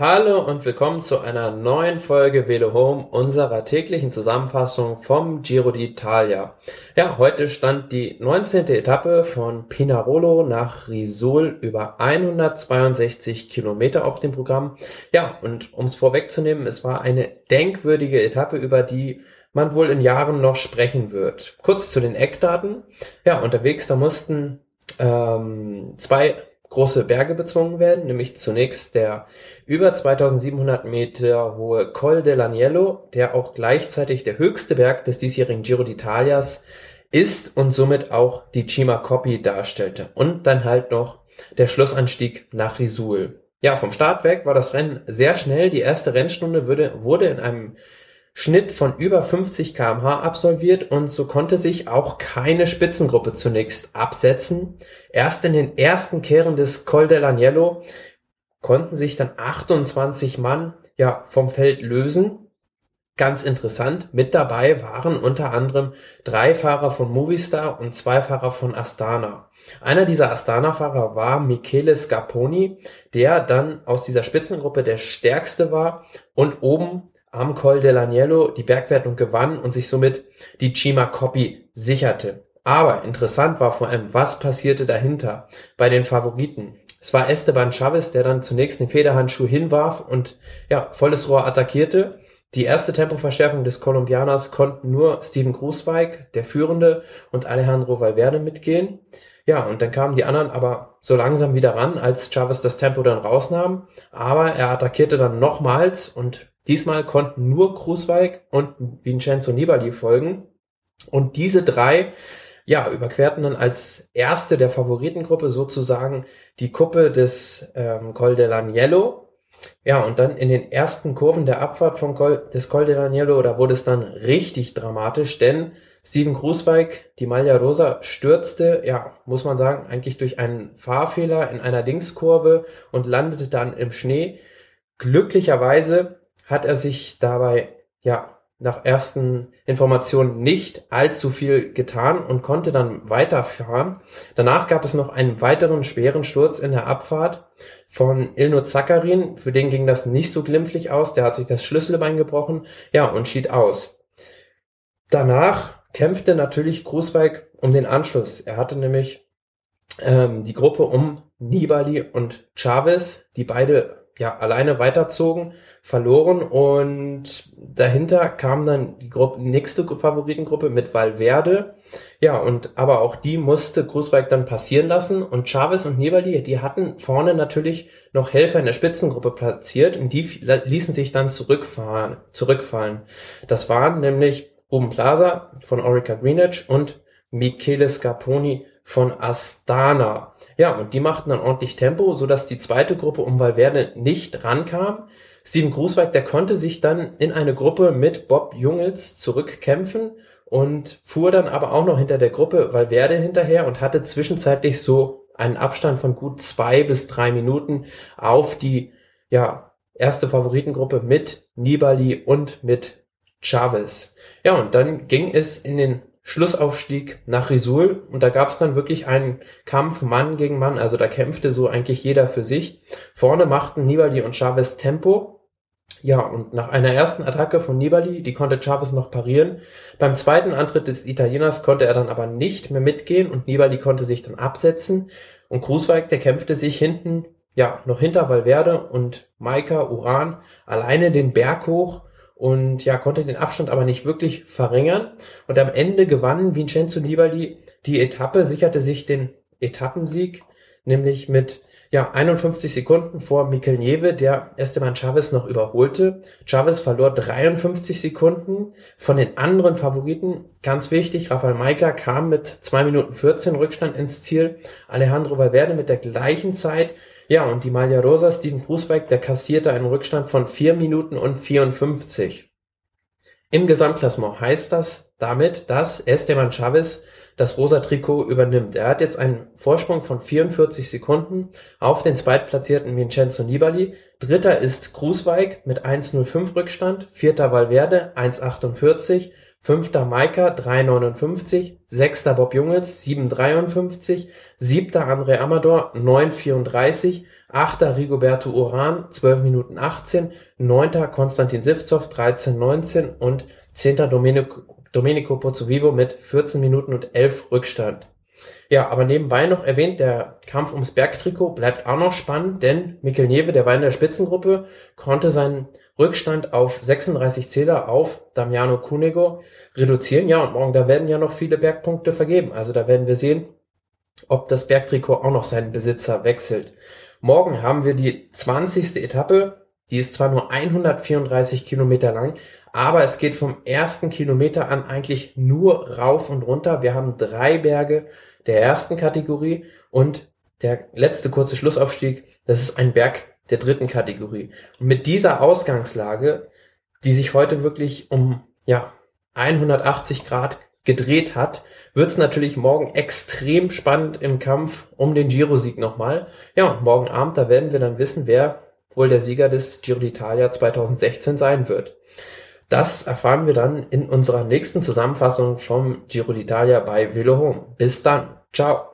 Hallo und willkommen zu einer neuen Folge Velo Home, unserer täglichen Zusammenfassung vom Giro d'Italia. Ja, heute stand die 19. Etappe von Pinarolo nach Risul über 162 Kilometer auf dem Programm. Ja, und um es vorwegzunehmen, es war eine denkwürdige Etappe, über die man wohl in Jahren noch sprechen wird. Kurz zu den Eckdaten. Ja, unterwegs, da mussten ähm, zwei große Berge bezwungen werden, nämlich zunächst der über 2700 Meter hohe Col dell'Agnello, der auch gleichzeitig der höchste Berg des diesjährigen Giro d'Italias ist und somit auch die Cima Coppi darstellte. Und dann halt noch der Schlussanstieg nach Risul. Ja, vom Start weg war das Rennen sehr schnell. Die erste Rennstunde wurde, wurde in einem Schnitt von über 50 kmh absolviert und so konnte sich auch keine Spitzengruppe zunächst absetzen. Erst in den ersten Kehren des Col dell'Agnello konnten sich dann 28 Mann ja vom Feld lösen. Ganz interessant, mit dabei waren unter anderem drei Fahrer von Movistar und zwei Fahrer von Astana. Einer dieser Astana-Fahrer war Michele Scarponi, der dann aus dieser Spitzengruppe der stärkste war und oben am Col dell'Agnello die Bergwertung gewann und sich somit die Cima Coppi sicherte. Aber interessant war vor allem, was passierte dahinter bei den Favoriten. Es war Esteban Chavez, der dann zunächst den Federhandschuh hinwarf und ja, volles Rohr attackierte. Die erste Tempoverschärfung des Kolumbianers konnten nur Steven Grußweig, der Führende, und Alejandro Valverde mitgehen. Ja, und dann kamen die anderen aber so langsam wieder ran, als Chavez das Tempo dann rausnahm. Aber er attackierte dann nochmals und Diesmal konnten nur Krusweig und Vincenzo Nibali folgen. Und diese drei, ja, überquerten dann als erste der Favoritengruppe sozusagen die Kuppe des ähm, Col dell'Agnello. Ja, und dann in den ersten Kurven der Abfahrt vom Col, des Col dell'Agnello, da wurde es dann richtig dramatisch, denn Steven Krusweig, die Maglia Rosa, stürzte, ja, muss man sagen, eigentlich durch einen Fahrfehler in einer Linkskurve und landete dann im Schnee. Glücklicherweise hat er sich dabei, ja, nach ersten Informationen nicht allzu viel getan und konnte dann weiterfahren. Danach gab es noch einen weiteren schweren Sturz in der Abfahrt von Ilno Zakarin. Für den ging das nicht so glimpflich aus. Der hat sich das Schlüsselbein gebrochen. Ja, und schied aus. Danach kämpfte natürlich Grußweig um den Anschluss. Er hatte nämlich ähm, die Gruppe um Nibali und Chavez, die beide ja alleine weiterzogen, verloren und dahinter kam dann die Gruppe, nächste Favoritengruppe mit Valverde. Ja, und aber auch die musste Grußweig dann passieren lassen und Chavez und Nibali, die hatten vorne natürlich noch Helfer in der Spitzengruppe platziert und die ließen sich dann zurückfahren, zurückfallen. Das waren nämlich Ruben Plaza von Orica Greenwich und Michele Scarponi von Astana. Ja, und die machten dann ordentlich Tempo, so dass die zweite Gruppe um Valverde nicht rankam. Steven Grußweig, der konnte sich dann in eine Gruppe mit Bob Jungels zurückkämpfen und fuhr dann aber auch noch hinter der Gruppe Valverde hinterher und hatte zwischenzeitlich so einen Abstand von gut zwei bis drei Minuten auf die, ja, erste Favoritengruppe mit Nibali und mit Chavez. Ja, und dann ging es in den Schlussaufstieg nach Risul und da gab es dann wirklich einen Kampf Mann gegen Mann, also da kämpfte so eigentlich jeder für sich. Vorne machten Nibali und Chavez Tempo. Ja, und nach einer ersten Attacke von Nibali, die konnte Chavez noch parieren. Beim zweiten Antritt des Italieners konnte er dann aber nicht mehr mitgehen und Nibali konnte sich dann absetzen. Und Krusweig, der kämpfte sich hinten, ja, noch hinter Valverde und Maika Uran alleine den Berg hoch und ja, konnte den Abstand aber nicht wirklich verringern. Und am Ende gewann Vincenzo Nibali die Etappe, sicherte sich den Etappensieg, nämlich mit ja, 51 Sekunden vor Mikel Nieve, der Esteban Chavez noch überholte. Chavez verlor 53 Sekunden von den anderen Favoriten. Ganz wichtig, Rafael Maika kam mit 2 Minuten 14 Rückstand ins Ziel. Alejandro Valverde mit der gleichen Zeit ja, und die Malia Rosa, Steven Krusbeck, der kassierte einen Rückstand von 4 Minuten und 54. Im Gesamtklassement heißt das damit, dass Esteban Chavez das rosa Trikot übernimmt. Er hat jetzt einen Vorsprung von 44 Sekunden auf den zweitplatzierten Vincenzo Nibali. Dritter ist Krusweig mit 1,05 Rückstand. Vierter Valverde 1,48. Fünfter Maika 3,59, sechster Bob Jungels 7,53, siebter André Amador 9,34, Achter Rigoberto Uran 12 Minuten 18, Neunter Konstantin Sivzov 13 19 und Zehnter Domenico, Domenico Pozzovivo mit 14 Minuten und 11 Rückstand. Ja, aber nebenbei noch erwähnt, der Kampf ums Bergtrikot bleibt auch noch spannend, denn Mikkel Nieve, der war in der Spitzengruppe, konnte seinen Rückstand auf 36 Zähler auf Damiano Cunego reduzieren. Ja, und morgen, da werden ja noch viele Bergpunkte vergeben. Also da werden wir sehen, ob das Bergtrikot auch noch seinen Besitzer wechselt. Morgen haben wir die 20. Etappe. Die ist zwar nur 134 Kilometer lang, aber es geht vom ersten Kilometer an eigentlich nur rauf und runter. Wir haben drei Berge der ersten Kategorie und der letzte kurze Schlussaufstieg, das ist ein Berg der dritten Kategorie. Und mit dieser Ausgangslage, die sich heute wirklich um ja 180 Grad gedreht hat, wird es natürlich morgen extrem spannend im Kampf um den Giro-Sieg nochmal. Ja, und morgen Abend, da werden wir dann wissen, wer wohl der Sieger des Giro d'Italia 2016 sein wird. Das erfahren wir dann in unserer nächsten Zusammenfassung vom Giro d'Italia bei Velo Home. Bis dann. Ciao.